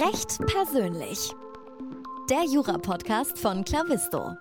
Recht persönlich. Der Jura-Podcast von Clavisto.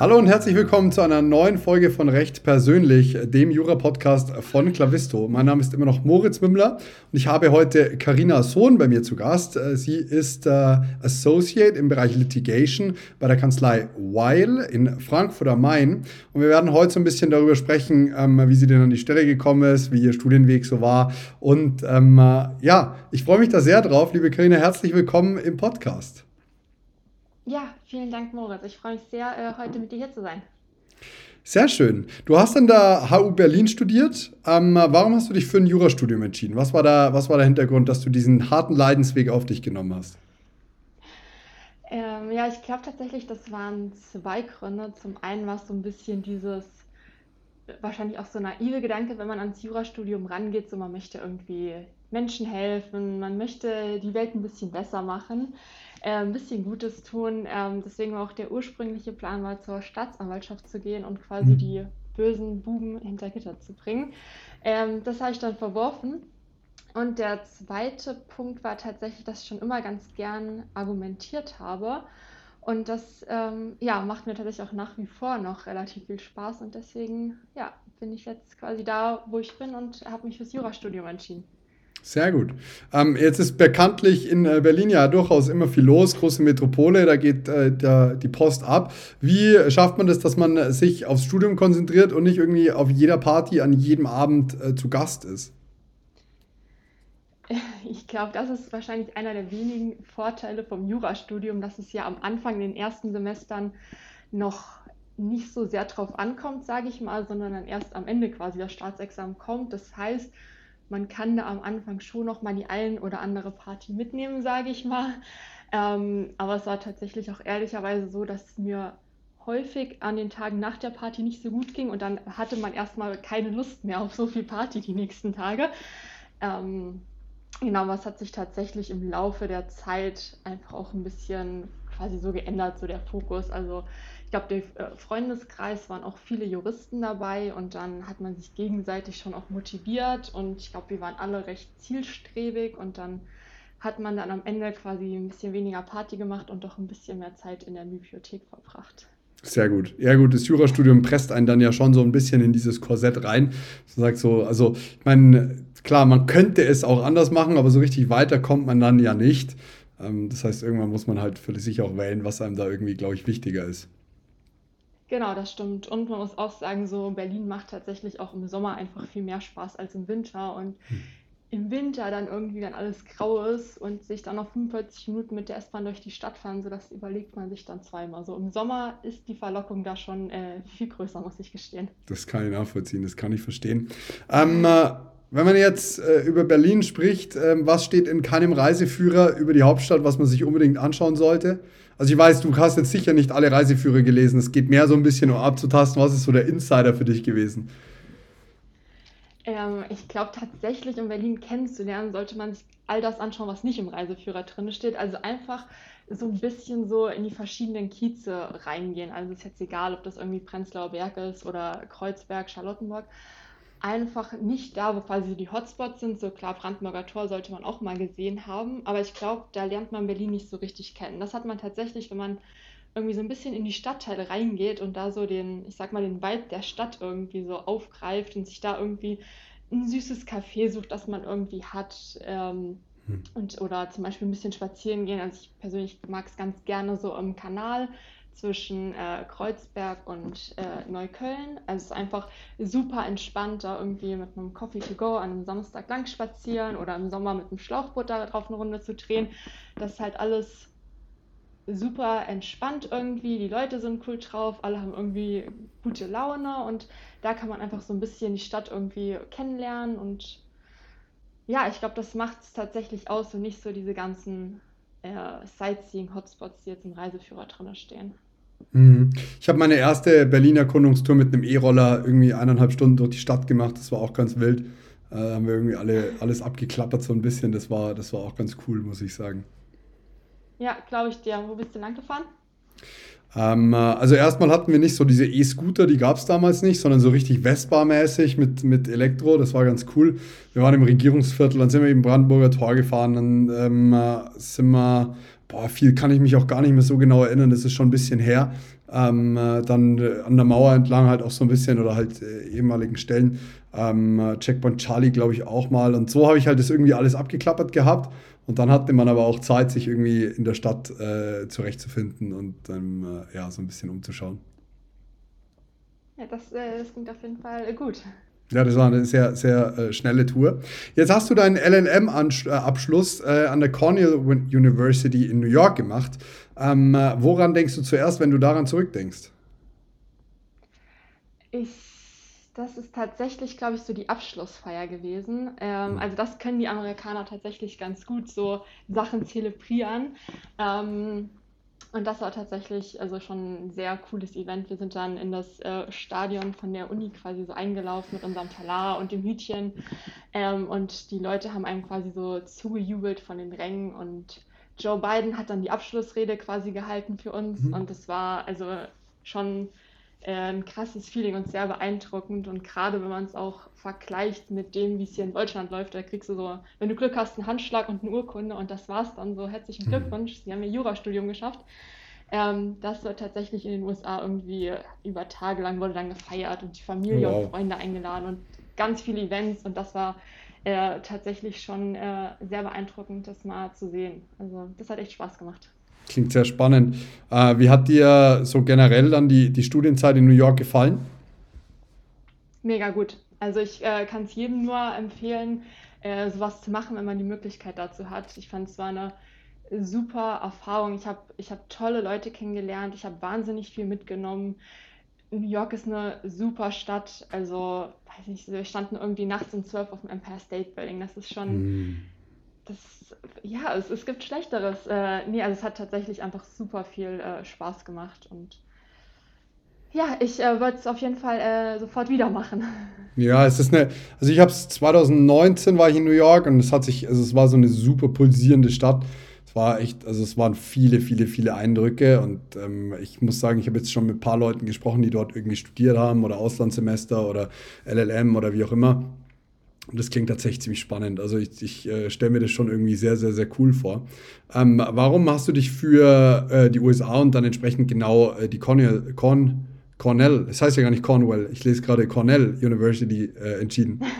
Hallo und herzlich willkommen zu einer neuen Folge von Recht persönlich, dem Jura-Podcast von Clavisto. Mein Name ist immer noch Moritz Mümmler und ich habe heute Karina Sohn bei mir zu Gast. Sie ist äh, Associate im Bereich Litigation bei der Kanzlei Weil in Frankfurt am Main. Und wir werden heute so ein bisschen darüber sprechen, ähm, wie sie denn an die Stelle gekommen ist, wie ihr Studienweg so war. Und ähm, äh, ja, ich freue mich da sehr drauf. Liebe Karina, herzlich willkommen im Podcast. Ja, vielen Dank, Moritz. Ich freue mich sehr, äh, heute mit dir hier zu sein. Sehr schön. Du hast an der HU Berlin studiert. Ähm, warum hast du dich für ein Jurastudium entschieden? Was war, da, was war der Hintergrund, dass du diesen harten Leidensweg auf dich genommen hast? Ähm, ja, ich glaube tatsächlich, das waren zwei Gründe. Zum einen war es so ein bisschen dieses, wahrscheinlich auch so naive Gedanke, wenn man ans Jurastudium rangeht, so man möchte irgendwie Menschen helfen, man möchte die Welt ein bisschen besser machen äh, ein bisschen Gutes tun. Ähm, deswegen war auch der ursprüngliche Plan, mal zur Staatsanwaltschaft zu gehen und quasi mhm. die bösen Buben hinter Gitter zu bringen. Ähm, das habe ich dann verworfen. Und der zweite Punkt war tatsächlich, dass ich schon immer ganz gern argumentiert habe. Und das ähm, ja, macht mir tatsächlich auch nach wie vor noch relativ viel Spaß. Und deswegen ja, bin ich jetzt quasi da, wo ich bin und habe mich fürs Jurastudium entschieden. Sehr gut. Ähm, jetzt ist bekanntlich in äh, Berlin ja durchaus immer viel los, große Metropole, da geht äh, der, die Post ab. Wie schafft man das, dass man sich aufs Studium konzentriert und nicht irgendwie auf jeder Party an jedem Abend äh, zu Gast ist? Ich glaube, das ist wahrscheinlich einer der wenigen Vorteile vom Jurastudium, dass es ja am Anfang in den ersten Semestern noch nicht so sehr drauf ankommt, sage ich mal, sondern dann erst am Ende quasi das Staatsexamen kommt. Das heißt, man kann da am Anfang schon noch mal die ein oder andere Party mitnehmen, sage ich mal. Ähm, aber es war tatsächlich auch ehrlicherweise so, dass es mir häufig an den Tagen nach der Party nicht so gut ging und dann hatte man erstmal keine Lust mehr auf so viel Party die nächsten Tage. Ähm, genau, was hat sich tatsächlich im Laufe der Zeit einfach auch ein bisschen quasi so geändert, so der Fokus. Also glaube, der äh, Freundeskreis waren auch viele Juristen dabei und dann hat man sich gegenseitig schon auch motiviert und ich glaube, wir waren alle recht zielstrebig und dann hat man dann am Ende quasi ein bisschen weniger Party gemacht und doch ein bisschen mehr Zeit in der Bibliothek verbracht. Sehr gut. Ja, gut, das Jurastudium presst einen dann ja schon so ein bisschen in dieses Korsett rein. Du sagst so, also, ich meine, klar, man könnte es auch anders machen, aber so richtig weiter kommt man dann ja nicht. Ähm, das heißt, irgendwann muss man halt für sich auch wählen, was einem da irgendwie, glaube ich, wichtiger ist. Genau, das stimmt. Und man muss auch sagen, so Berlin macht tatsächlich auch im Sommer einfach viel mehr Spaß als im Winter. Und hm. im Winter dann irgendwie dann alles grau ist und sich dann noch 45 Minuten mit der S-Bahn durch die Stadt fahren, so das überlegt man sich dann zweimal. So im Sommer ist die Verlockung da schon äh, viel größer, muss ich gestehen. Das kann ich nachvollziehen, das kann ich verstehen. Ähm, äh, wenn man jetzt äh, über Berlin spricht, äh, was steht in keinem Reiseführer über die Hauptstadt, was man sich unbedingt anschauen sollte? Also ich weiß, du hast jetzt sicher nicht alle Reiseführer gelesen. Es geht mehr so ein bisschen um abzutasten. Was ist so der Insider für dich gewesen? Ähm, ich glaube tatsächlich, um Berlin kennenzulernen, sollte man sich all das anschauen, was nicht im Reiseführer drin steht. Also einfach so ein bisschen so in die verschiedenen Kieze reingehen. Also ist jetzt egal, ob das irgendwie Prenzlauer Berg ist oder Kreuzberg, Charlottenburg einfach nicht da, wo quasi die Hotspots sind. So klar, Brandenburger Tor sollte man auch mal gesehen haben, aber ich glaube, da lernt man Berlin nicht so richtig kennen. Das hat man tatsächlich, wenn man irgendwie so ein bisschen in die Stadtteile reingeht und da so den, ich sag mal, den Vibe der Stadt irgendwie so aufgreift und sich da irgendwie ein süßes Café sucht, das man irgendwie hat. Ähm, hm. und, oder zum Beispiel ein bisschen spazieren gehen. Also ich persönlich mag es ganz gerne so im Kanal zwischen äh, Kreuzberg und äh, Neukölln. Also es ist einfach super entspannt, da irgendwie mit einem Coffee to go an einem Samstag lang spazieren oder im Sommer mit einem Schlauchboot da drauf eine Runde zu drehen. Das ist halt alles super entspannt irgendwie. Die Leute sind cool drauf, alle haben irgendwie gute Laune und da kann man einfach so ein bisschen die Stadt irgendwie kennenlernen und ja, ich glaube, das macht es tatsächlich aus und nicht so diese ganzen äh, Sightseeing-Hotspots, die jetzt im Reiseführer drin stehen. Mhm. Ich habe meine erste Berlin-Erkundungstour mit einem E-Roller irgendwie eineinhalb Stunden durch die Stadt gemacht. Das war auch ganz wild. Äh, haben wir irgendwie alle, alles abgeklappert so ein bisschen. Das war, das war auch ganz cool, muss ich sagen. Ja, glaube ich dir. Wo bist du lang gefahren? Ähm, äh, also erstmal hatten wir nicht so diese E-Scooter, die gab es damals nicht, sondern so richtig Vespa-mäßig mit, mit Elektro. Das war ganz cool. Wir waren im Regierungsviertel, dann sind wir eben Brandenburger Tor gefahren, dann ähm, äh, sind wir, boah, viel kann ich mich auch gar nicht mehr so genau erinnern, das ist schon ein bisschen her. Ähm, äh, dann äh, an der Mauer entlang halt auch so ein bisschen oder halt äh, ehemaligen Stellen. Ähm, äh, Checkpoint Charlie, glaube ich, auch mal. Und so habe ich halt das irgendwie alles abgeklappert gehabt. Und dann hatte man aber auch Zeit, sich irgendwie in der Stadt äh, zurechtzufinden und dann ja, so ein bisschen umzuschauen. Ja, das, das klingt auf jeden Fall gut. Ja, das war eine sehr, sehr äh, schnelle Tour. Jetzt hast du deinen LLM-Abschluss äh, an der Cornell University in New York gemacht. Ähm, äh, woran denkst du zuerst, wenn du daran zurückdenkst? Ich das ist tatsächlich, glaube ich, so die Abschlussfeier gewesen. Ähm, also das können die Amerikaner tatsächlich ganz gut, so Sachen zelebrieren. Ähm, und das war tatsächlich also schon ein sehr cooles Event. Wir sind dann in das äh, Stadion von der Uni quasi so eingelaufen mit unserem Talar und dem Hütchen. Ähm, und die Leute haben einem quasi so zugejubelt von den Rängen. Und Joe Biden hat dann die Abschlussrede quasi gehalten für uns. Mhm. Und es war also schon ein krasses Feeling und sehr beeindruckend. Und gerade wenn man es auch vergleicht mit dem, wie es hier in Deutschland läuft, da kriegst du so, wenn du Glück hast, einen Handschlag und eine Urkunde und das war's dann so. Herzlichen mhm. Glückwunsch, Sie haben Ihr Jurastudium geschafft. Ähm, das wird tatsächlich in den USA irgendwie über Tage lang wurde dann gefeiert und die Familie wow. und Freunde eingeladen und ganz viele Events und das war äh, tatsächlich schon äh, sehr beeindruckend, das mal zu sehen. Also das hat echt Spaß gemacht. Klingt sehr spannend. Äh, wie hat dir so generell dann die, die Studienzeit in New York gefallen? Mega gut. Also ich äh, kann es jedem nur empfehlen, äh, sowas zu machen, wenn man die Möglichkeit dazu hat. Ich fand es war eine super Erfahrung. Ich habe ich hab tolle Leute kennengelernt. Ich habe wahnsinnig viel mitgenommen. New York ist eine super Stadt. Also, weiß nicht, wir standen irgendwie nachts um zwölf auf dem Empire State Building. Das ist schon, mm. Das ja, es, es gibt Schlechteres. Äh, nee, also es hat tatsächlich einfach super viel äh, Spaß gemacht und ja, ich äh, würde es auf jeden Fall äh, sofort wieder machen. Ja, es ist eine, also ich habe es 2019 war ich in New York und es hat sich, also es war so eine super pulsierende Stadt. Es war echt, also es waren viele, viele, viele Eindrücke und ähm, ich muss sagen, ich habe jetzt schon mit ein paar Leuten gesprochen, die dort irgendwie studiert haben oder Auslandssemester oder LLM oder wie auch immer. Und das klingt tatsächlich ziemlich spannend. Also ich, ich äh, stelle mir das schon irgendwie sehr, sehr, sehr cool vor. Ähm, warum hast du dich für äh, die USA und dann entsprechend genau äh, die Cornell, Corn, Cornell, das heißt ja gar nicht Cornwell, ich lese gerade Cornell University äh, entschieden?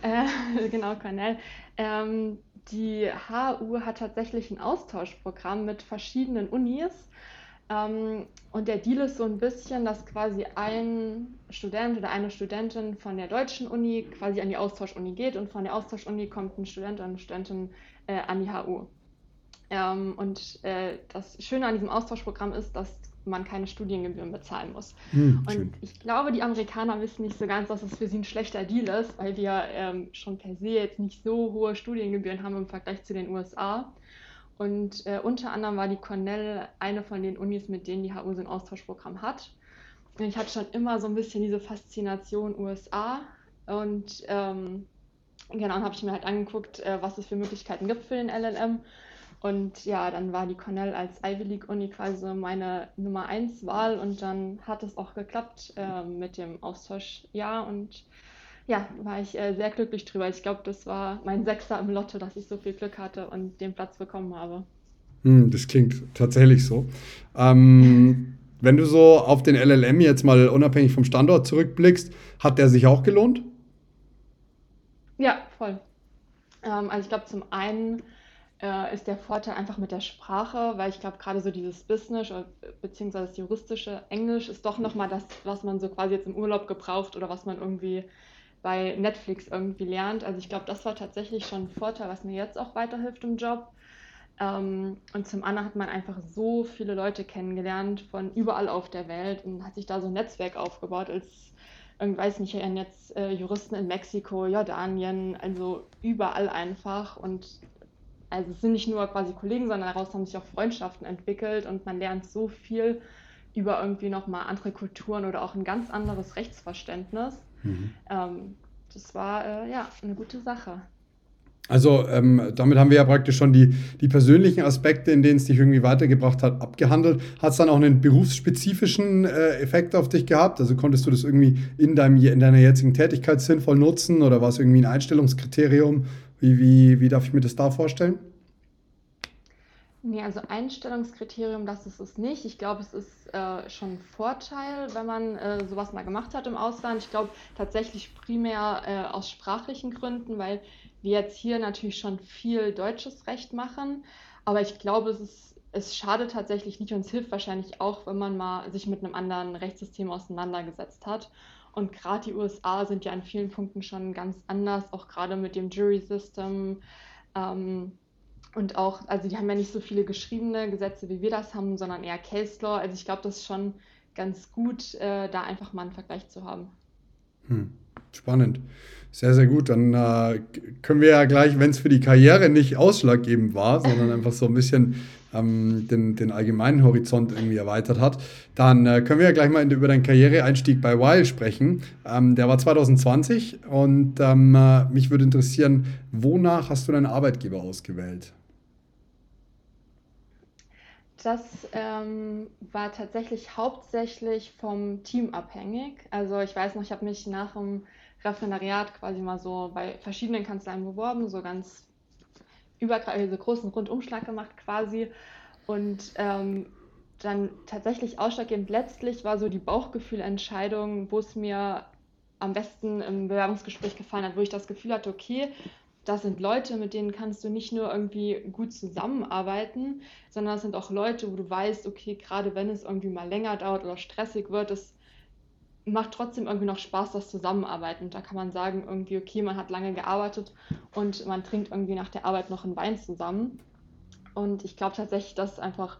Äh, genau, Cornell. Ähm, die HU hat tatsächlich ein Austauschprogramm mit verschiedenen Unis und der Deal ist so ein bisschen, dass quasi ein Student oder eine Studentin von der deutschen Uni quasi an die Austauschuni geht und von der Austauschuni kommt ein Student oder eine Studentin äh, an die HU. Ähm, und äh, das Schöne an diesem Austauschprogramm ist, dass man keine Studiengebühren bezahlen muss. Hm, und schön. ich glaube, die Amerikaner wissen nicht so ganz, dass es für sie ein schlechter Deal ist, weil wir ähm, schon per se jetzt nicht so hohe Studiengebühren haben im Vergleich zu den USA. Und äh, unter anderem war die Cornell eine von den Unis, mit denen die HU so ein Austauschprogramm hat. Ich hatte schon immer so ein bisschen diese Faszination USA. Und ähm, genau, habe ich mir halt angeguckt, äh, was es für Möglichkeiten gibt für den LLM. Und ja, dann war die Cornell als Ivy League Uni quasi meine Nummer 1 Wahl und dann hat es auch geklappt äh, mit dem Austauschjahr und ja, war ich äh, sehr glücklich drüber. Ich glaube, das war mein Sechster im Lotto, dass ich so viel Glück hatte und den Platz bekommen habe. Hm, das klingt tatsächlich so. Ähm, wenn du so auf den LLM jetzt mal unabhängig vom Standort zurückblickst, hat der sich auch gelohnt? Ja, voll. Ähm, also ich glaube, zum einen äh, ist der Vorteil einfach mit der Sprache, weil ich glaube, gerade so dieses Business bzw. das juristische Englisch ist doch nochmal das, was man so quasi jetzt im Urlaub gebraucht oder was man irgendwie bei Netflix irgendwie lernt. Also ich glaube, das war tatsächlich schon ein Vorteil, was mir jetzt auch weiterhilft im Job. Ähm, und zum anderen hat man einfach so viele Leute kennengelernt von überall auf der Welt und hat sich da so ein Netzwerk aufgebaut als, ich weiß nicht, jetzt äh, Juristen in Mexiko, Jordanien, also überall einfach. Und also es sind nicht nur quasi Kollegen, sondern daraus haben sich auch Freundschaften entwickelt und man lernt so viel über irgendwie nochmal andere Kulturen oder auch ein ganz anderes Rechtsverständnis. Mhm. Ähm, das war äh, ja eine gute Sache. Also ähm, damit haben wir ja praktisch schon die, die persönlichen Aspekte, in denen es dich irgendwie weitergebracht hat, abgehandelt. Hat es dann auch einen berufsspezifischen äh, Effekt auf dich gehabt? Also konntest du das irgendwie in, deinem, in deiner jetzigen Tätigkeit sinnvoll nutzen oder war es irgendwie ein Einstellungskriterium? Wie, wie, wie darf ich mir das da vorstellen? Nee, also Einstellungskriterium, das ist es nicht. Ich glaube, es ist äh, schon ein Vorteil, wenn man äh, sowas mal gemacht hat im Ausland. Ich glaube tatsächlich primär äh, aus sprachlichen Gründen, weil wir jetzt hier natürlich schon viel deutsches Recht machen. Aber ich glaube, es, ist, es schadet tatsächlich nicht und es hilft wahrscheinlich auch, wenn man mal sich mit einem anderen Rechtssystem auseinandergesetzt hat. Und gerade die USA sind ja an vielen Punkten schon ganz anders, auch gerade mit dem Jury System. Ähm, und auch, also die haben ja nicht so viele geschriebene Gesetze, wie wir das haben, sondern eher Case Law. Also ich glaube, das ist schon ganz gut, äh, da einfach mal einen Vergleich zu haben. Hm. Spannend. Sehr, sehr gut. Dann äh, können wir ja gleich, wenn es für die Karriere nicht ausschlaggebend war, sondern einfach so ein bisschen ähm, den, den allgemeinen Horizont irgendwie erweitert hat, dann äh, können wir ja gleich mal in, über deinen Karriereeinstieg bei Weil sprechen. Ähm, der war 2020 und ähm, äh, mich würde interessieren, wonach hast du deinen Arbeitgeber ausgewählt? Das ähm, war tatsächlich hauptsächlich vom Team abhängig. Also ich weiß noch, ich habe mich nach dem Referendariat quasi mal so bei verschiedenen Kanzleien beworben, so ganz übergreifend, also großen Rundumschlag gemacht quasi. Und ähm, dann tatsächlich ausschlaggebend letztlich war so die Bauchgefühlentscheidung, wo es mir am besten im Bewerbungsgespräch gefallen hat, wo ich das Gefühl hatte, okay, das sind Leute, mit denen kannst du nicht nur irgendwie gut zusammenarbeiten, sondern es sind auch Leute, wo du weißt, okay, gerade wenn es irgendwie mal länger dauert oder stressig wird, es macht trotzdem irgendwie noch Spaß, das Zusammenarbeiten. Und da kann man sagen, irgendwie, okay, man hat lange gearbeitet und man trinkt irgendwie nach der Arbeit noch einen Wein zusammen. Und ich glaube tatsächlich, dass einfach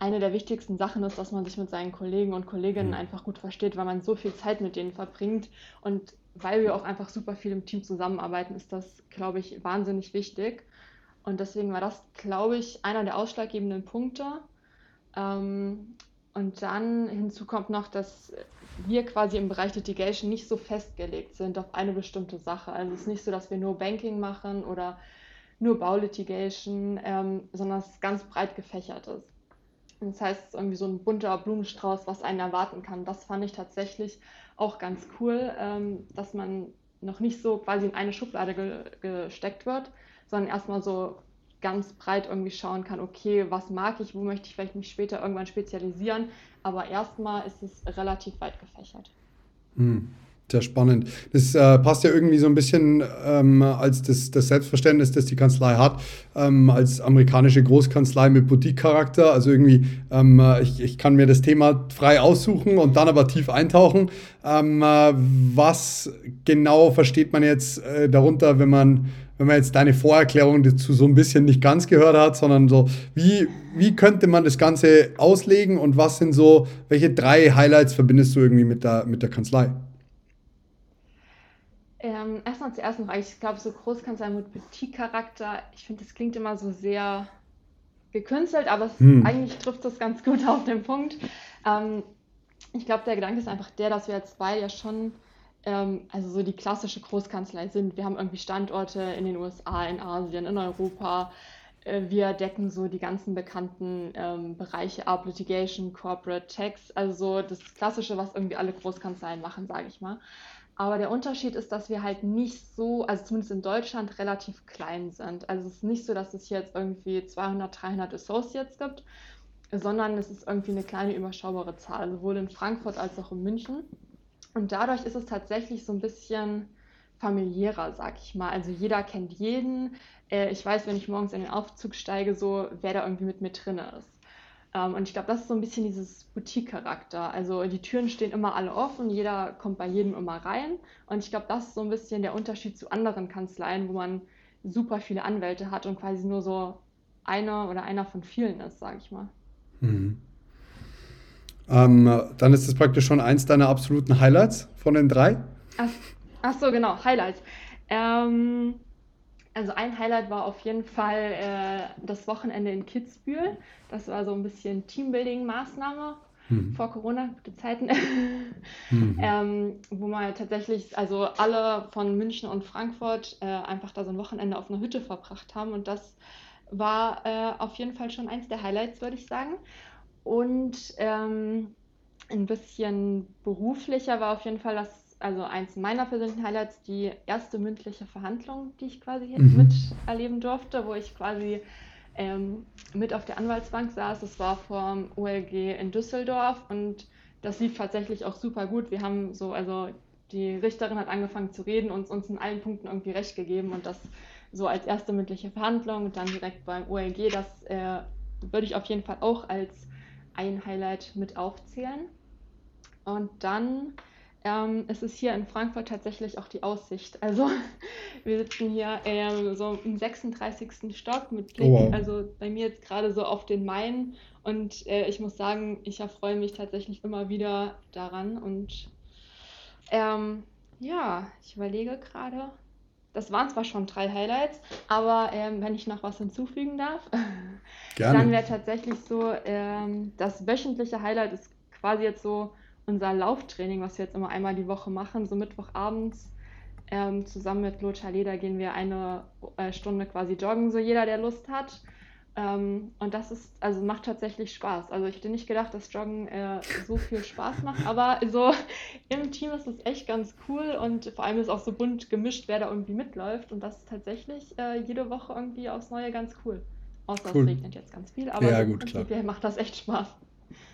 eine der wichtigsten Sachen ist, dass man sich mit seinen Kollegen und Kolleginnen mhm. einfach gut versteht, weil man so viel Zeit mit denen verbringt. Und weil wir auch einfach super viel im Team zusammenarbeiten, ist das, glaube ich, wahnsinnig wichtig. Und deswegen war das, glaube ich, einer der ausschlaggebenden Punkte. Ähm, und dann hinzu kommt noch, dass wir quasi im Bereich Litigation nicht so festgelegt sind auf eine bestimmte Sache. Also es ist nicht so, dass wir nur Banking machen oder nur Baulitigation, ähm, sondern es ganz breit gefächert ist. Das heißt, es ist irgendwie so ein bunter Blumenstrauß, was einen erwarten kann. Das fand ich tatsächlich auch ganz cool, ähm, dass man noch nicht so quasi in eine Schublade ge gesteckt wird, sondern erstmal so ganz breit irgendwie schauen kann, okay, was mag ich, wo möchte ich vielleicht mich später irgendwann spezialisieren. Aber erstmal ist es relativ weit gefächert. Hm. Sehr spannend. Das äh, passt ja irgendwie so ein bisschen ähm, als das, das, Selbstverständnis, das die Kanzlei hat, ähm, als amerikanische Großkanzlei mit Boutique-Charakter. Also irgendwie, ähm, ich, ich kann mir das Thema frei aussuchen und dann aber tief eintauchen. Ähm, äh, was genau versteht man jetzt äh, darunter, wenn man, wenn man jetzt deine Vorerklärung dazu so ein bisschen nicht ganz gehört hat, sondern so, wie, wie könnte man das Ganze auslegen und was sind so, welche drei Highlights verbindest du irgendwie mit der, mit der Kanzlei? Ähm, erstmal zuerst noch, ich glaube, so Großkanzlei mit Boutique-Charakter, ich finde, das klingt immer so sehr gekünstelt, aber es, hm. eigentlich trifft das ganz gut auf den Punkt. Ähm, ich glaube, der Gedanke ist einfach der, dass wir als beide ja schon, also so die klassische Großkanzlei sind. Wir haben irgendwie Standorte in den USA, in Asien, in Europa. Äh, wir decken so die ganzen bekannten ähm, Bereiche ab, Litigation, Corporate Tax, also das Klassische, was irgendwie alle Großkanzleien machen, sage ich mal. Aber der Unterschied ist, dass wir halt nicht so, also zumindest in Deutschland, relativ klein sind. Also es ist nicht so, dass es hier jetzt irgendwie 200, 300 Associates gibt, sondern es ist irgendwie eine kleine überschaubare Zahl, sowohl in Frankfurt als auch in München. Und dadurch ist es tatsächlich so ein bisschen familiärer, sag ich mal. Also jeder kennt jeden. Äh, ich weiß, wenn ich morgens in den Aufzug steige, so wer da irgendwie mit mir drin ist. Ähm, und ich glaube, das ist so ein bisschen dieses Boutique-Charakter. Also die Türen stehen immer alle offen, jeder kommt bei jedem immer rein. Und ich glaube, das ist so ein bisschen der Unterschied zu anderen Kanzleien, wo man super viele Anwälte hat und quasi nur so einer oder einer von vielen ist, sage ich mal. Mhm. Ähm, dann ist das praktisch schon eins deiner absoluten Highlights von den drei. Ach, ach so, genau, Highlights. Ähm, also ein Highlight war auf jeden Fall äh, das Wochenende in Kitzbühel. Das war so ein bisschen Teambuilding-Maßnahme. mhm. vor Corona, gute Zeiten, mhm. ähm, wo man tatsächlich, also alle von München und Frankfurt äh, einfach da so ein Wochenende auf einer Hütte verbracht haben und das war äh, auf jeden Fall schon eins der Highlights, würde ich sagen. Und ähm, ein bisschen beruflicher war auf jeden Fall das, also eins meiner persönlichen Highlights, die erste mündliche Verhandlung, die ich quasi mhm. miterleben durfte, wo ich quasi ähm, mit auf der Anwaltsbank saß. Das war vom OLG in Düsseldorf und das lief tatsächlich auch super gut. Wir haben so, also die Richterin hat angefangen zu reden und uns in allen Punkten irgendwie recht gegeben und das so als erste mündliche Verhandlung und dann direkt beim OLG, das äh, würde ich auf jeden Fall auch als ein Highlight mit aufzählen. Und dann ähm, ist es hier in Frankfurt tatsächlich auch die Aussicht. Also wir sitzen hier ähm, so im 36. Stock mit Blick, oh wow. also bei mir jetzt gerade so auf den Main. Und äh, ich muss sagen, ich erfreue mich tatsächlich immer wieder daran. Und ähm, ja, ich überlege gerade. Das waren zwar schon drei Highlights, aber ähm, wenn ich noch was hinzufügen darf, Gerne. dann wäre tatsächlich so, ähm, das wöchentliche Highlight ist quasi jetzt so unser Lauftraining, was wir jetzt immer einmal die Woche machen, so Mittwochabends ähm, zusammen mit Lothar Leder gehen wir eine äh, Stunde quasi joggen, so jeder, der Lust hat. Ähm, und das ist, also macht tatsächlich Spaß. Also ich hätte nicht gedacht, dass Joggen äh, so viel Spaß macht, aber so im Team ist es echt ganz cool und vor allem ist auch so bunt gemischt, wer da irgendwie mitläuft. Und das ist tatsächlich äh, jede Woche irgendwie aufs Neue ganz cool. Außer cool. es regnet jetzt ganz viel, aber ja, gut, klar. macht das echt Spaß.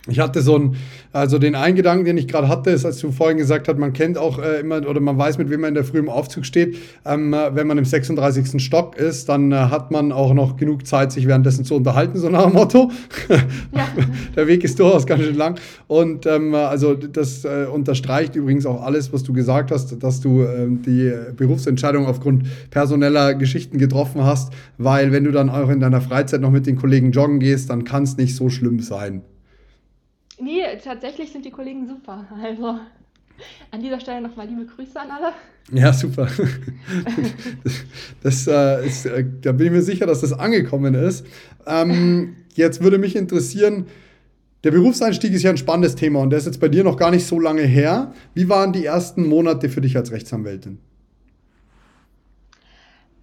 Ich hatte so ein, also den einen Gedanken, den ich gerade hatte, ist, als du vorhin gesagt hast, man kennt auch äh, immer oder man weiß, mit wem man in der Früh im Aufzug steht. Ähm, äh, wenn man im 36. Stock ist, dann äh, hat man auch noch genug Zeit, sich währenddessen zu unterhalten, so nach dem Motto. Ja. der Weg ist durchaus ganz schön lang. Und ähm, also das äh, unterstreicht übrigens auch alles, was du gesagt hast, dass du ähm, die Berufsentscheidung aufgrund personeller Geschichten getroffen hast, weil wenn du dann auch in deiner Freizeit noch mit den Kollegen joggen gehst, dann kann es nicht so schlimm sein. Nee, tatsächlich sind die Kollegen super. Also an dieser Stelle nochmal liebe Grüße an alle. Ja, super. Das, äh, ist, äh, da bin ich mir sicher, dass das angekommen ist. Ähm, jetzt würde mich interessieren, der Berufseinstieg ist ja ein spannendes Thema und der ist jetzt bei dir noch gar nicht so lange her. Wie waren die ersten Monate für dich als Rechtsanwältin?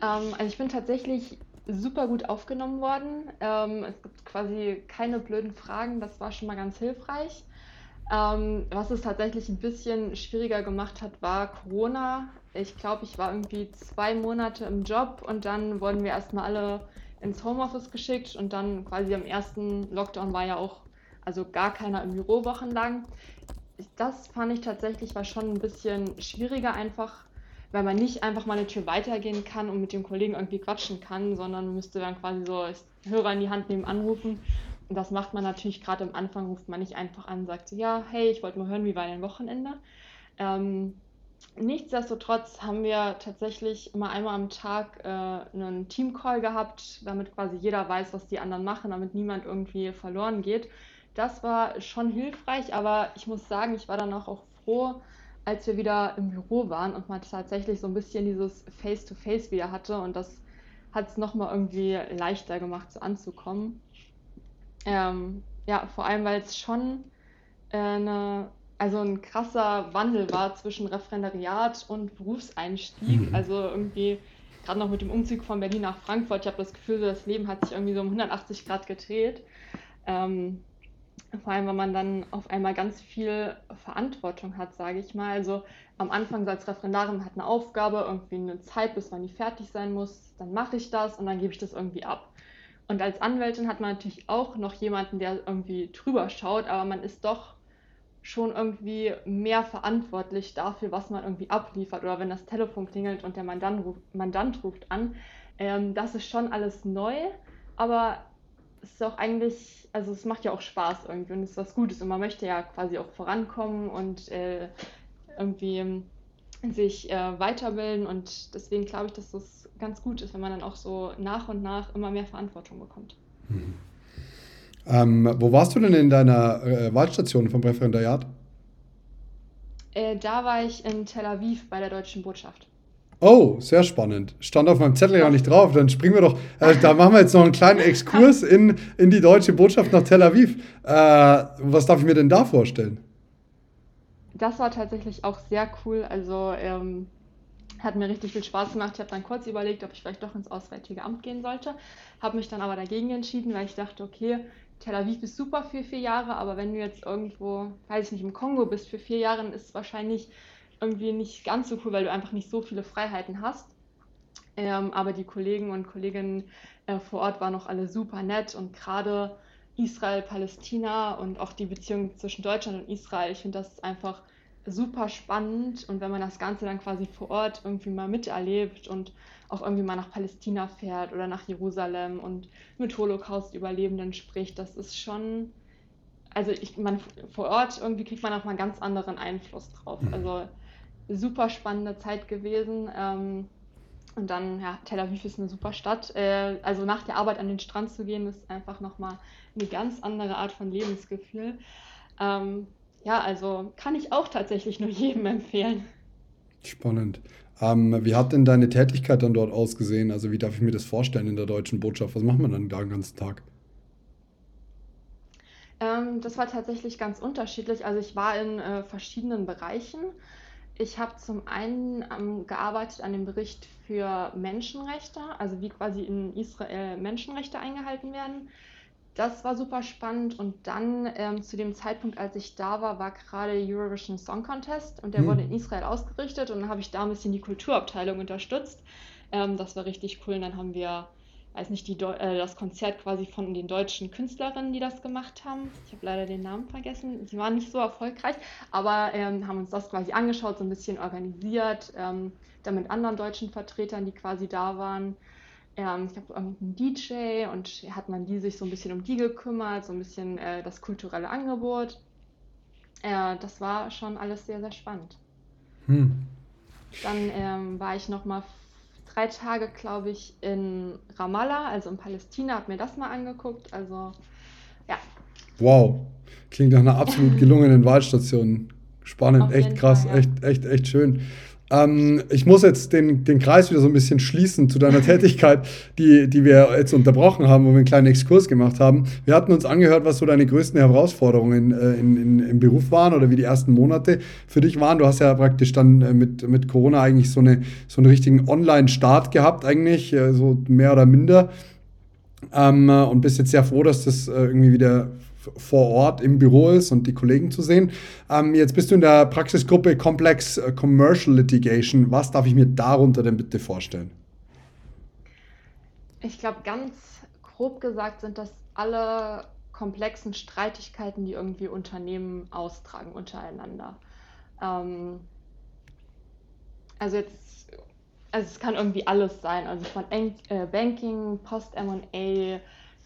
Ähm, also ich bin tatsächlich super gut aufgenommen worden. Ähm, es gibt quasi keine blöden Fragen, das war schon mal ganz hilfreich. Ähm, was es tatsächlich ein bisschen schwieriger gemacht hat, war Corona. Ich glaube, ich war irgendwie zwei Monate im Job und dann wurden wir erstmal alle ins Homeoffice geschickt und dann quasi am ersten Lockdown war ja auch also gar keiner im Büro wochenlang. Das fand ich tatsächlich war schon ein bisschen schwieriger einfach weil man nicht einfach mal eine Tür weitergehen kann und mit dem Kollegen irgendwie quatschen kann, sondern müsste dann quasi so Hörer in die Hand nehmen, anrufen. Und das macht man natürlich gerade am Anfang, ruft man nicht einfach an und sagt so, ja, hey, ich wollte mal hören, wie war dein Wochenende? Ähm, nichtsdestotrotz haben wir tatsächlich immer einmal am Tag äh, einen Teamcall gehabt, damit quasi jeder weiß, was die anderen machen, damit niemand irgendwie verloren geht. Das war schon hilfreich, aber ich muss sagen, ich war dann auch froh, als wir wieder im Büro waren und man tatsächlich so ein bisschen dieses Face-to-Face -face wieder hatte und das hat es nochmal irgendwie leichter gemacht, so anzukommen. Ähm, ja, vor allem, weil es schon äh, eine, also ein krasser Wandel war zwischen Referendariat und Berufseinstieg. Mhm. Also irgendwie, gerade noch mit dem Umzug von Berlin nach Frankfurt, ich habe das Gefühl, das Leben hat sich irgendwie so um 180 Grad gedreht. Ähm, vor allem, wenn man dann auf einmal ganz viel Verantwortung hat, sage ich mal. Also am Anfang als Referendarin hat eine Aufgabe, irgendwie eine Zeit, bis man die fertig sein muss, dann mache ich das und dann gebe ich das irgendwie ab. Und als Anwältin hat man natürlich auch noch jemanden, der irgendwie drüber schaut, aber man ist doch schon irgendwie mehr verantwortlich dafür, was man irgendwie abliefert. Oder wenn das Telefon klingelt und der Mandant ruft, Mandant ruft an, ähm, das ist schon alles neu, aber es ist auch eigentlich, also es macht ja auch Spaß irgendwie und es ist was Gutes und man möchte ja quasi auch vorankommen und äh, irgendwie sich äh, weiterbilden und deswegen glaube ich, dass das ganz gut ist, wenn man dann auch so nach und nach immer mehr Verantwortung bekommt. Mhm. Ähm, wo warst du denn in deiner äh, Wahlstation vom Referendariat? Äh, da war ich in Tel Aviv bei der Deutschen Botschaft. Oh, sehr spannend. Stand auf meinem Zettel ja nicht drauf. Dann springen wir doch, äh, da machen wir jetzt noch einen kleinen Exkurs in, in die deutsche Botschaft nach Tel Aviv. Äh, was darf ich mir denn da vorstellen? Das war tatsächlich auch sehr cool. Also ähm, hat mir richtig viel Spaß gemacht. Ich habe dann kurz überlegt, ob ich vielleicht doch ins Auswärtige Amt gehen sollte. Habe mich dann aber dagegen entschieden, weil ich dachte, okay, Tel Aviv ist super für vier Jahre, aber wenn du jetzt irgendwo, weiß ich nicht, im Kongo bist für vier Jahre, ist es wahrscheinlich irgendwie nicht ganz so cool, weil du einfach nicht so viele Freiheiten hast. Ähm, aber die Kollegen und Kolleginnen äh, vor Ort waren auch alle super nett und gerade Israel, Palästina und auch die Beziehung zwischen Deutschland und Israel, ich finde das einfach super spannend und wenn man das Ganze dann quasi vor Ort irgendwie mal miterlebt und auch irgendwie mal nach Palästina fährt oder nach Jerusalem und mit Holocaust-Überlebenden spricht, das ist schon, also ich, man vor Ort irgendwie kriegt man auch mal einen ganz anderen Einfluss drauf. Mhm. Also super spannende Zeit gewesen. Ähm, und dann, ja, Tel Aviv ist eine super Stadt. Äh, also nach der Arbeit an den Strand zu gehen, ist einfach nochmal eine ganz andere Art von Lebensgefühl. Ähm, ja, also kann ich auch tatsächlich nur jedem empfehlen. Spannend. Ähm, wie hat denn deine Tätigkeit dann dort ausgesehen? Also wie darf ich mir das vorstellen in der deutschen Botschaft? Was macht man dann da den ganzen Tag? Ähm, das war tatsächlich ganz unterschiedlich. Also ich war in äh, verschiedenen Bereichen. Ich habe zum einen ähm, gearbeitet an dem Bericht für Menschenrechte, also wie quasi in Israel Menschenrechte eingehalten werden. Das war super spannend und dann ähm, zu dem Zeitpunkt, als ich da war, war gerade Eurovision Song Contest und der hm. wurde in Israel ausgerichtet und dann habe ich da ein bisschen die Kulturabteilung unterstützt. Ähm, das war richtig cool und dann haben wir weiß nicht, die, äh, das Konzert quasi von den deutschen Künstlerinnen, die das gemacht haben. Ich habe leider den Namen vergessen. Sie waren nicht so erfolgreich, aber ähm, haben uns das quasi angeschaut, so ein bisschen organisiert, ähm, dann mit anderen deutschen Vertretern, die quasi da waren. Ähm, ich habe einen DJ und hat man die sich so ein bisschen um die gekümmert, so ein bisschen äh, das kulturelle Angebot. Äh, das war schon alles sehr, sehr spannend. Hm. Dann ähm, war ich noch mal drei Tage, glaube ich, in Ramallah, also in Palästina, habe mir das mal angeguckt. Also, ja. Wow, klingt nach einer absolut gelungenen Wahlstation. Spannend, echt krass, Fall, ja. echt, echt, echt schön. Ähm, ich muss jetzt den, den Kreis wieder so ein bisschen schließen zu deiner Tätigkeit, die, die wir jetzt unterbrochen haben, wo wir einen kleinen Exkurs gemacht haben. Wir hatten uns angehört, was so deine größten Herausforderungen äh, in, in, im Beruf waren oder wie die ersten Monate für dich waren. Du hast ja praktisch dann äh, mit, mit Corona eigentlich so, eine, so einen richtigen Online-Start gehabt, eigentlich, äh, so mehr oder minder. Ähm, äh, und bist jetzt sehr froh, dass das irgendwie wieder vor Ort im Büro ist und die Kollegen zu sehen. Ähm, jetzt bist du in der Praxisgruppe Complex äh, Commercial Litigation. Was darf ich mir darunter denn bitte vorstellen? Ich glaube, ganz grob gesagt sind das alle komplexen Streitigkeiten, die irgendwie Unternehmen austragen untereinander. Ähm, also jetzt, also es kann irgendwie alles sein, also von äh, Banking, Post-M&A,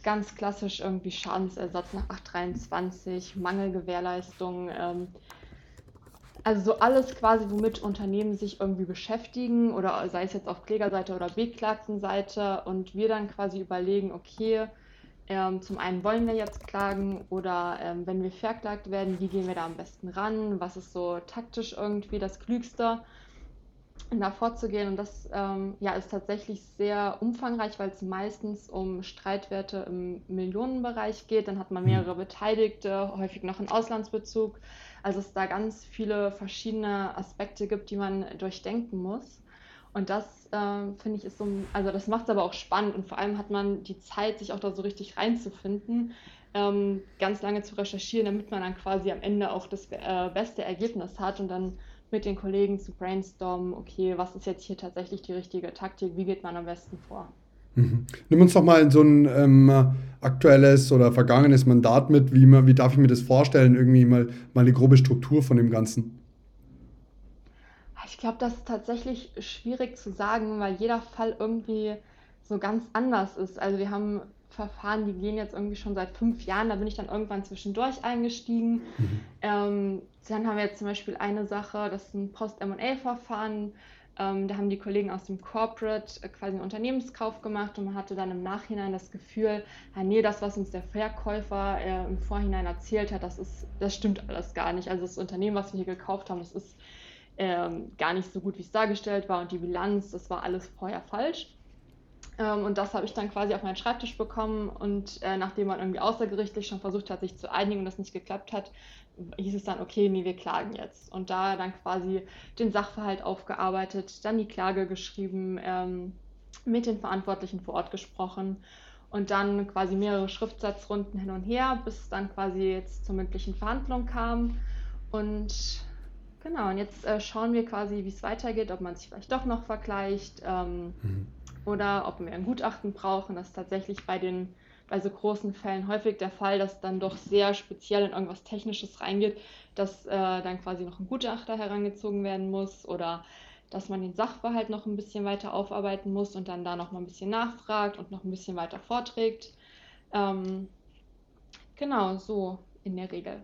ganz klassisch irgendwie Schadensersatz nach 823, Mangelgewährleistung. Ähm, also so alles quasi, womit Unternehmen sich irgendwie beschäftigen oder sei es jetzt auf Klägerseite oder Beklagtenseite und wir dann quasi überlegen, okay, ähm, zum einen wollen wir jetzt klagen oder ähm, wenn wir verklagt werden, wie gehen wir da am besten ran, was ist so taktisch irgendwie das Klügste da vorzugehen. Und das ähm, ja, ist tatsächlich sehr umfangreich, weil es meistens um Streitwerte im Millionenbereich geht. Dann hat man mhm. mehrere Beteiligte, häufig noch einen Auslandsbezug. Also es da ganz viele verschiedene Aspekte gibt, die man durchdenken muss. Und das äh, finde ich ist so, also das macht es aber auch spannend und vor allem hat man die Zeit, sich auch da so richtig reinzufinden, ähm, ganz lange zu recherchieren, damit man dann quasi am Ende auch das äh, beste Ergebnis hat und dann mit den Kollegen zu brainstormen, okay, was ist jetzt hier tatsächlich die richtige Taktik, wie geht man am besten vor. Mhm. Nimm uns doch mal so ein ähm, aktuelles oder vergangenes Mandat mit. Wie, wie darf ich mir das vorstellen? Irgendwie mal, mal eine grobe Struktur von dem Ganzen. Ich glaube, das ist tatsächlich schwierig zu sagen, weil jeder Fall irgendwie so ganz anders ist. Also wir haben Verfahren, die gehen jetzt irgendwie schon seit fünf Jahren. Da bin ich dann irgendwann zwischendurch eingestiegen. Mhm. Ähm, dann haben wir jetzt zum Beispiel eine Sache, das ist ein Post-MA-Verfahren. Ähm, da haben die Kollegen aus dem Corporate äh, quasi einen Unternehmenskauf gemacht und man hatte dann im Nachhinein das Gefühl, ja, nee, das, was uns der Verkäufer äh, im Vorhinein erzählt hat, das, ist, das stimmt alles gar nicht. Also das Unternehmen, was wir hier gekauft haben, das ist ähm, gar nicht so gut, wie es dargestellt war und die Bilanz, das war alles vorher falsch. Ähm, und das habe ich dann quasi auf meinen Schreibtisch bekommen und äh, nachdem man irgendwie außergerichtlich schon versucht hat, sich zu einigen und das nicht geklappt hat, hieß es dann, okay, nee, wir klagen jetzt. Und da dann quasi den Sachverhalt aufgearbeitet, dann die Klage geschrieben, ähm, mit den Verantwortlichen vor Ort gesprochen und dann quasi mehrere Schriftsatzrunden hin und her, bis es dann quasi jetzt zur mündlichen Verhandlung kam. Und genau, und jetzt äh, schauen wir quasi, wie es weitergeht, ob man sich vielleicht doch noch vergleicht ähm, mhm. Oder ob wir ein Gutachten brauchen. Das ist tatsächlich bei den bei so großen Fällen häufig der Fall, dass dann doch sehr speziell in irgendwas Technisches reingeht, dass äh, dann quasi noch ein Gutachter herangezogen werden muss oder dass man den Sachverhalt noch ein bisschen weiter aufarbeiten muss und dann da noch mal ein bisschen nachfragt und noch ein bisschen weiter vorträgt. Ähm, genau, so in der Regel.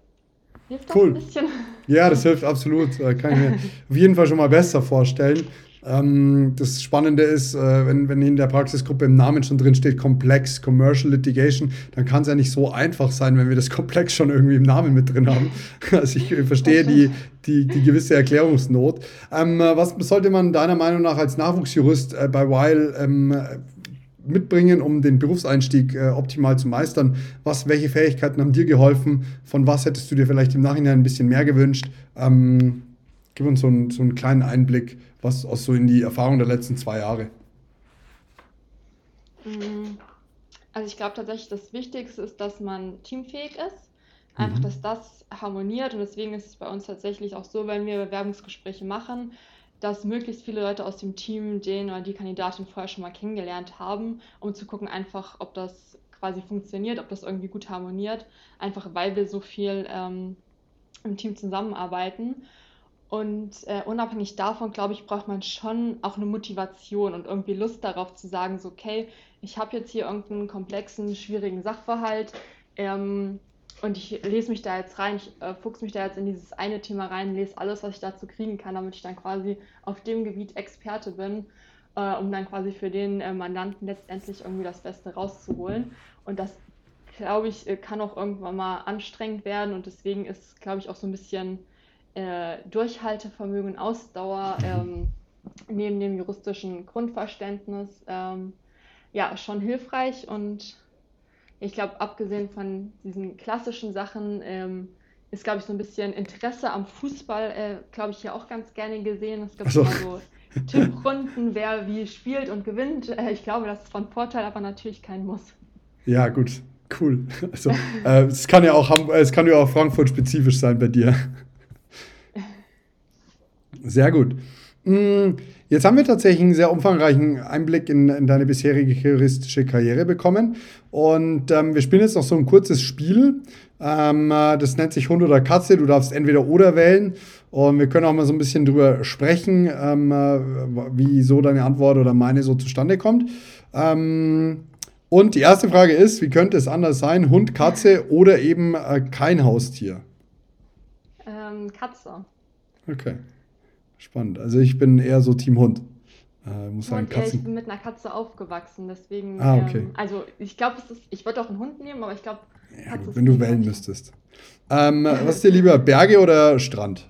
Hilft das cool. ein bisschen? Ja, das hilft absolut. Äh, kann ich mir auf jeden Fall schon mal besser vorstellen. Ähm, das Spannende ist, äh, wenn, wenn in der Praxisgruppe im Namen schon drin steht, Komplex Commercial Litigation, dann kann es ja nicht so einfach sein, wenn wir das Komplex schon irgendwie im Namen mit drin haben. Also ich verstehe die, die, die gewisse Erklärungsnot. Ähm, was sollte man deiner Meinung nach als Nachwuchsjurist äh, bei Weil ähm, mitbringen, um den Berufseinstieg äh, optimal zu meistern? Was, welche Fähigkeiten haben dir geholfen? Von was hättest du dir vielleicht im Nachhinein ein bisschen mehr gewünscht? Ähm, gib uns so, ein, so einen kleinen Einblick was aus so in die Erfahrung der letzten zwei Jahre? Mm, also ich glaube tatsächlich, das Wichtigste ist, dass man teamfähig ist. Einfach, mhm. dass das harmoniert und deswegen ist es bei uns tatsächlich auch so, wenn wir Bewerbungsgespräche machen, dass möglichst viele Leute aus dem Team den oder die Kandidatin vorher schon mal kennengelernt haben, um zu gucken einfach, ob das quasi funktioniert, ob das irgendwie gut harmoniert, einfach weil wir so viel ähm, im Team zusammenarbeiten. Und äh, unabhängig davon, glaube ich, braucht man schon auch eine Motivation und irgendwie Lust darauf zu sagen, so, okay, ich habe jetzt hier irgendeinen komplexen, schwierigen Sachverhalt ähm, und ich lese mich da jetzt rein, ich äh, fuchse mich da jetzt in dieses eine Thema rein, lese alles, was ich dazu kriegen kann, damit ich dann quasi auf dem Gebiet Experte bin, äh, um dann quasi für den äh, Mandanten letztendlich irgendwie das Beste rauszuholen. Und das, glaube ich, äh, kann auch irgendwann mal anstrengend werden und deswegen ist, glaube ich, auch so ein bisschen äh, Durchhaltevermögen, Ausdauer ähm, neben dem juristischen Grundverständnis ähm, ja schon hilfreich und ich glaube, abgesehen von diesen klassischen Sachen ähm, ist, glaube ich, so ein bisschen Interesse am Fußball, äh, glaube ich, hier auch ganz gerne gesehen. Es gibt also. immer so Tipprunden, wer wie spielt und gewinnt. Äh, ich glaube, das ist von Vorteil, aber natürlich kein Muss. Ja, gut, cool. Also, äh, es kann ja auch, es kann ja auch Frankfurt spezifisch sein bei dir. Sehr gut. Mm, jetzt haben wir tatsächlich einen sehr umfangreichen Einblick in, in deine bisherige juristische Karriere bekommen. Und ähm, wir spielen jetzt noch so ein kurzes Spiel. Ähm, äh, das nennt sich Hund oder Katze. Du darfst entweder oder wählen. Und wir können auch mal so ein bisschen drüber sprechen, ähm, äh, wie so deine Antwort oder meine so zustande kommt. Ähm, und die erste Frage ist, wie könnte es anders sein? Hund, Katze oder eben äh, kein Haustier? Ähm, Katze. Okay. Spannend. Also ich bin eher so Team Hund. Äh, muss sagen, Katzen... ich bin mit einer Katze aufgewachsen, deswegen. Ah, okay. Ähm, also ich glaube, ich würde auch einen Hund nehmen, aber ich glaube. Ja, wenn du wählen müsstest. Ähm, was ist dir lieber, Berge oder Strand?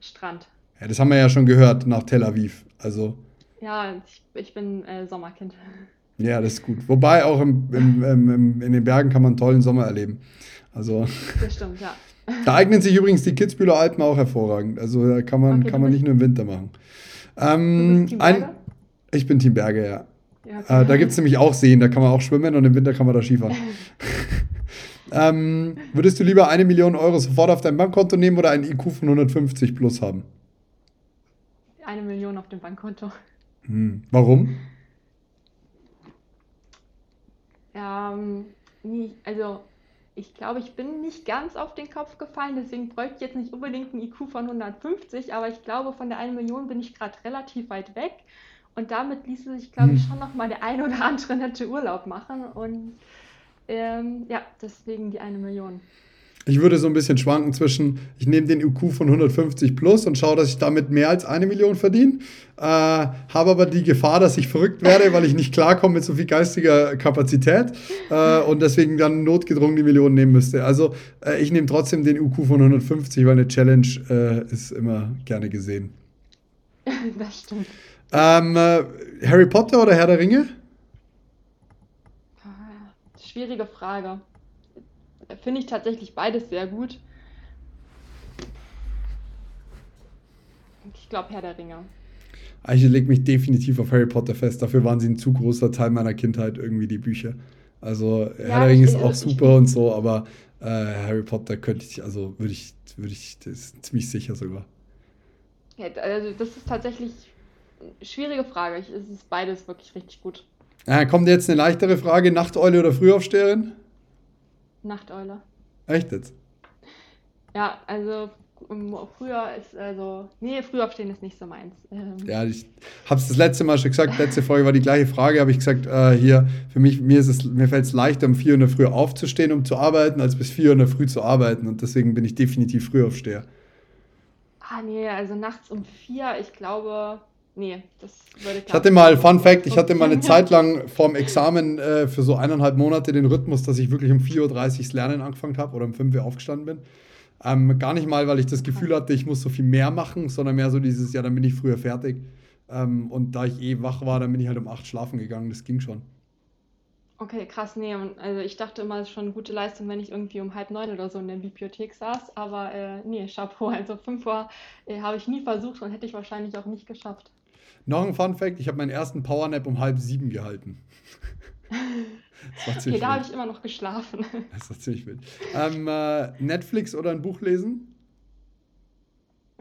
Strand. Ja, das haben wir ja schon gehört nach Tel Aviv. Also. Ja, ich, ich bin äh, Sommerkind. Ja, das ist gut. Wobei auch im, im, im, in den Bergen kann man einen tollen Sommer erleben. Also. Das stimmt, ja. Da eignen sich übrigens die Kitzbühler Alpen auch hervorragend. Also da kann man, okay, kann man nicht nur im Winter machen. Ähm, ein, ich bin Team Berge, ja. ja äh, da gibt es nämlich auch Seen, da kann man auch schwimmen und im Winter kann man da Skifahren. ähm, würdest du lieber eine Million Euro sofort auf dein Bankkonto nehmen oder einen IQ von 150 plus haben? Eine Million auf dem Bankkonto. Hm. Warum? Ähm, nie, also ich glaube, ich bin nicht ganz auf den Kopf gefallen, deswegen bräuchte ich jetzt nicht unbedingt einen IQ von 150, aber ich glaube, von der 1 Million bin ich gerade relativ weit weg. Und damit ließe sich, glaube ich, hm. schon noch mal der ein oder andere nette Urlaub machen. Und ähm, ja, deswegen die 1 Million. Ich würde so ein bisschen schwanken zwischen, ich nehme den IQ von 150 plus und schaue, dass ich damit mehr als eine Million verdiene, äh, habe aber die Gefahr, dass ich verrückt werde, weil ich nicht klarkomme mit so viel geistiger Kapazität äh, und deswegen dann notgedrungen die Millionen nehmen müsste. Also äh, ich nehme trotzdem den IQ von 150, weil eine Challenge äh, ist immer gerne gesehen. das stimmt. Ähm, äh, Harry Potter oder Herr der Ringe? Ah, schwierige Frage. Finde ich tatsächlich beides sehr gut. Ich glaube Herr der Ringe. Ah, ich lege mich definitiv auf Harry Potter fest. Dafür waren sie ein zu großer Teil meiner Kindheit, irgendwie die Bücher. Also ja, Herr der Ringe ist auch super und so, aber äh, Harry Potter könnte ich, also würde ich, würde ich, das ist ziemlich sicher sogar. Ja, also das ist tatsächlich eine schwierige Frage. Ich, es ist beides wirklich richtig gut. Äh, kommt jetzt eine leichtere Frage: Nachteule oder Frühaufsteherin? Nachteule. Echt jetzt? Ja, also früher ist, also, nee, Frühaufstehen ist nicht so meins. Ähm. Ja, ich habe es das letzte Mal schon gesagt, letzte Folge war die gleiche Frage, habe ich gesagt, äh, hier, für mich, mir, mir fällt es leichter, um 4 Uhr in der Früh aufzustehen, um zu arbeiten, als bis 4 Uhr in der Früh zu arbeiten und deswegen bin ich definitiv Frühaufsteher. Ah, nee, also nachts um 4, ich glaube, Nee, das würde Ich hatte mal, Fun Fact, ich hatte mal eine Zeit lang vorm Examen äh, für so eineinhalb Monate den Rhythmus, dass ich wirklich um 4.30 Uhr das Lernen angefangen habe oder um 5 Uhr aufgestanden bin. Ähm, gar nicht mal, weil ich das Gefühl hatte, ich muss so viel mehr machen, sondern mehr so dieses, ja, dann bin ich früher fertig. Ähm, und da ich eh wach war, dann bin ich halt um 8 schlafen gegangen, das ging schon. Okay, krass, nee, also ich dachte immer, es ist schon eine gute Leistung, wenn ich irgendwie um halb neun oder so in der Bibliothek saß, aber äh, nee, Chapeau, also 5 Uhr äh, habe ich nie versucht und hätte ich wahrscheinlich auch nicht geschafft. Noch ein Fun Fact: Ich habe meinen ersten Powernap um halb sieben gehalten. okay, da habe ich immer noch geschlafen. Das war ziemlich wild. Ähm, äh, Netflix oder ein Buch lesen?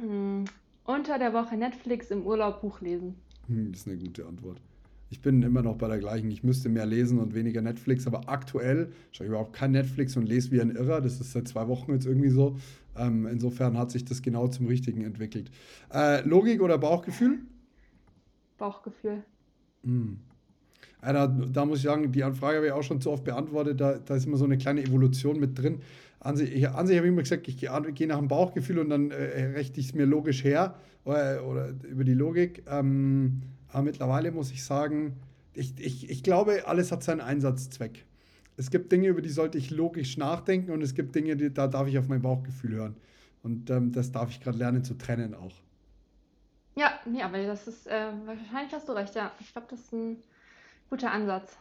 Mm, unter der Woche Netflix, im Urlaub Buch lesen. Hm, das ist eine gute Antwort. Ich bin immer noch bei der gleichen. Ich müsste mehr lesen und weniger Netflix, aber aktuell schaue ich überhaupt kein Netflix und lese wie ein Irrer. Das ist seit zwei Wochen jetzt irgendwie so. Ähm, insofern hat sich das genau zum Richtigen entwickelt. Äh, Logik oder Bauchgefühl? Bauchgefühl. Hm. Ja, da, da, muss ich sagen, die Anfrage habe ich auch schon zu oft beantwortet. Da, da ist immer so eine kleine Evolution mit drin. An sich, ich, an sich habe ich immer gesagt, ich gehe, gehe nach dem Bauchgefühl und dann äh, rechte ich es mir logisch her oder, oder über die Logik. Ähm, aber mittlerweile muss ich sagen, ich, ich, ich glaube, alles hat seinen Einsatzzweck. Es gibt Dinge, über die sollte ich logisch nachdenken und es gibt Dinge, die, da darf ich auf mein Bauchgefühl hören. Und ähm, das darf ich gerade lernen zu trennen auch. Ja, nee, aber das ist, äh, wahrscheinlich hast du recht, ja. Ich glaube, das ist ein guter Ansatz.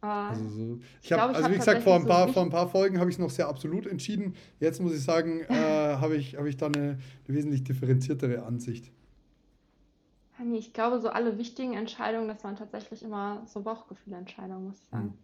Also, so. ich habe, also wie gesagt, vor ein, paar, so vor ein paar Folgen habe ich es noch sehr absolut entschieden. Jetzt muss ich sagen, äh, habe ich, hab ich da eine, eine, wesentlich differenziertere Ansicht. Nee, ich glaube, so alle wichtigen Entscheidungen, das waren tatsächlich immer so Bauchgefühlentscheidungen, muss ich sagen. Hm.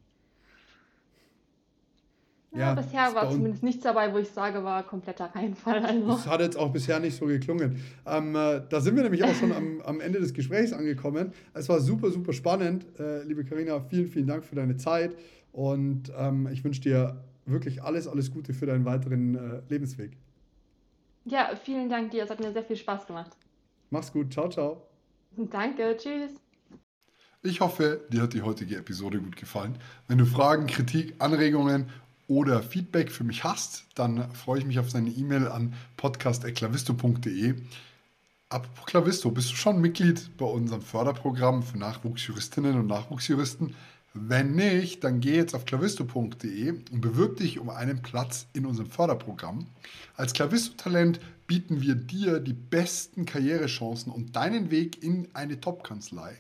Ja, ja bisher war zumindest nichts dabei, wo ich sage, war kompletter Reinfall. Also. Das hat jetzt auch bisher nicht so geklungen. Ähm, äh, da sind wir nämlich auch schon am, am, Ende des Gesprächs angekommen. Es war super, super spannend. Äh, liebe Karina, vielen, vielen Dank für deine Zeit und ähm, ich wünsche dir wirklich alles, alles Gute für deinen weiteren äh, Lebensweg. Ja, vielen Dank dir. Es hat mir sehr viel Spaß gemacht. Mach's gut. Ciao, ciao. Danke. Tschüss. Ich hoffe, dir hat die heutige Episode gut gefallen. Wenn du Fragen, Kritik, Anregungen oder Feedback für mich hast, dann freue ich mich auf deine E-Mail an podcast.klavisto.de. Apropos Klavisto, bist du schon Mitglied bei unserem Förderprogramm für Nachwuchsjuristinnen und Nachwuchsjuristen? Wenn nicht, dann geh jetzt auf klavisto.de und bewirb dich um einen Platz in unserem Förderprogramm. Als Klavisto-Talent bieten wir dir die besten Karrierechancen und deinen Weg in eine Top-Kanzlei.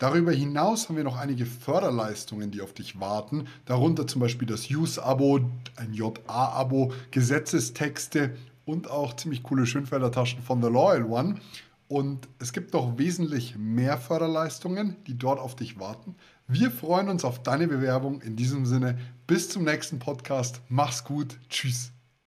Darüber hinaus haben wir noch einige Förderleistungen, die auf dich warten, darunter zum Beispiel das Use-Abo, ein JA-Abo, Gesetzestexte und auch ziemlich coole Schönfelder-Taschen von The Loyal One. Und es gibt noch wesentlich mehr Förderleistungen, die dort auf dich warten. Wir freuen uns auf deine Bewerbung. In diesem Sinne, bis zum nächsten Podcast. Mach's gut. Tschüss.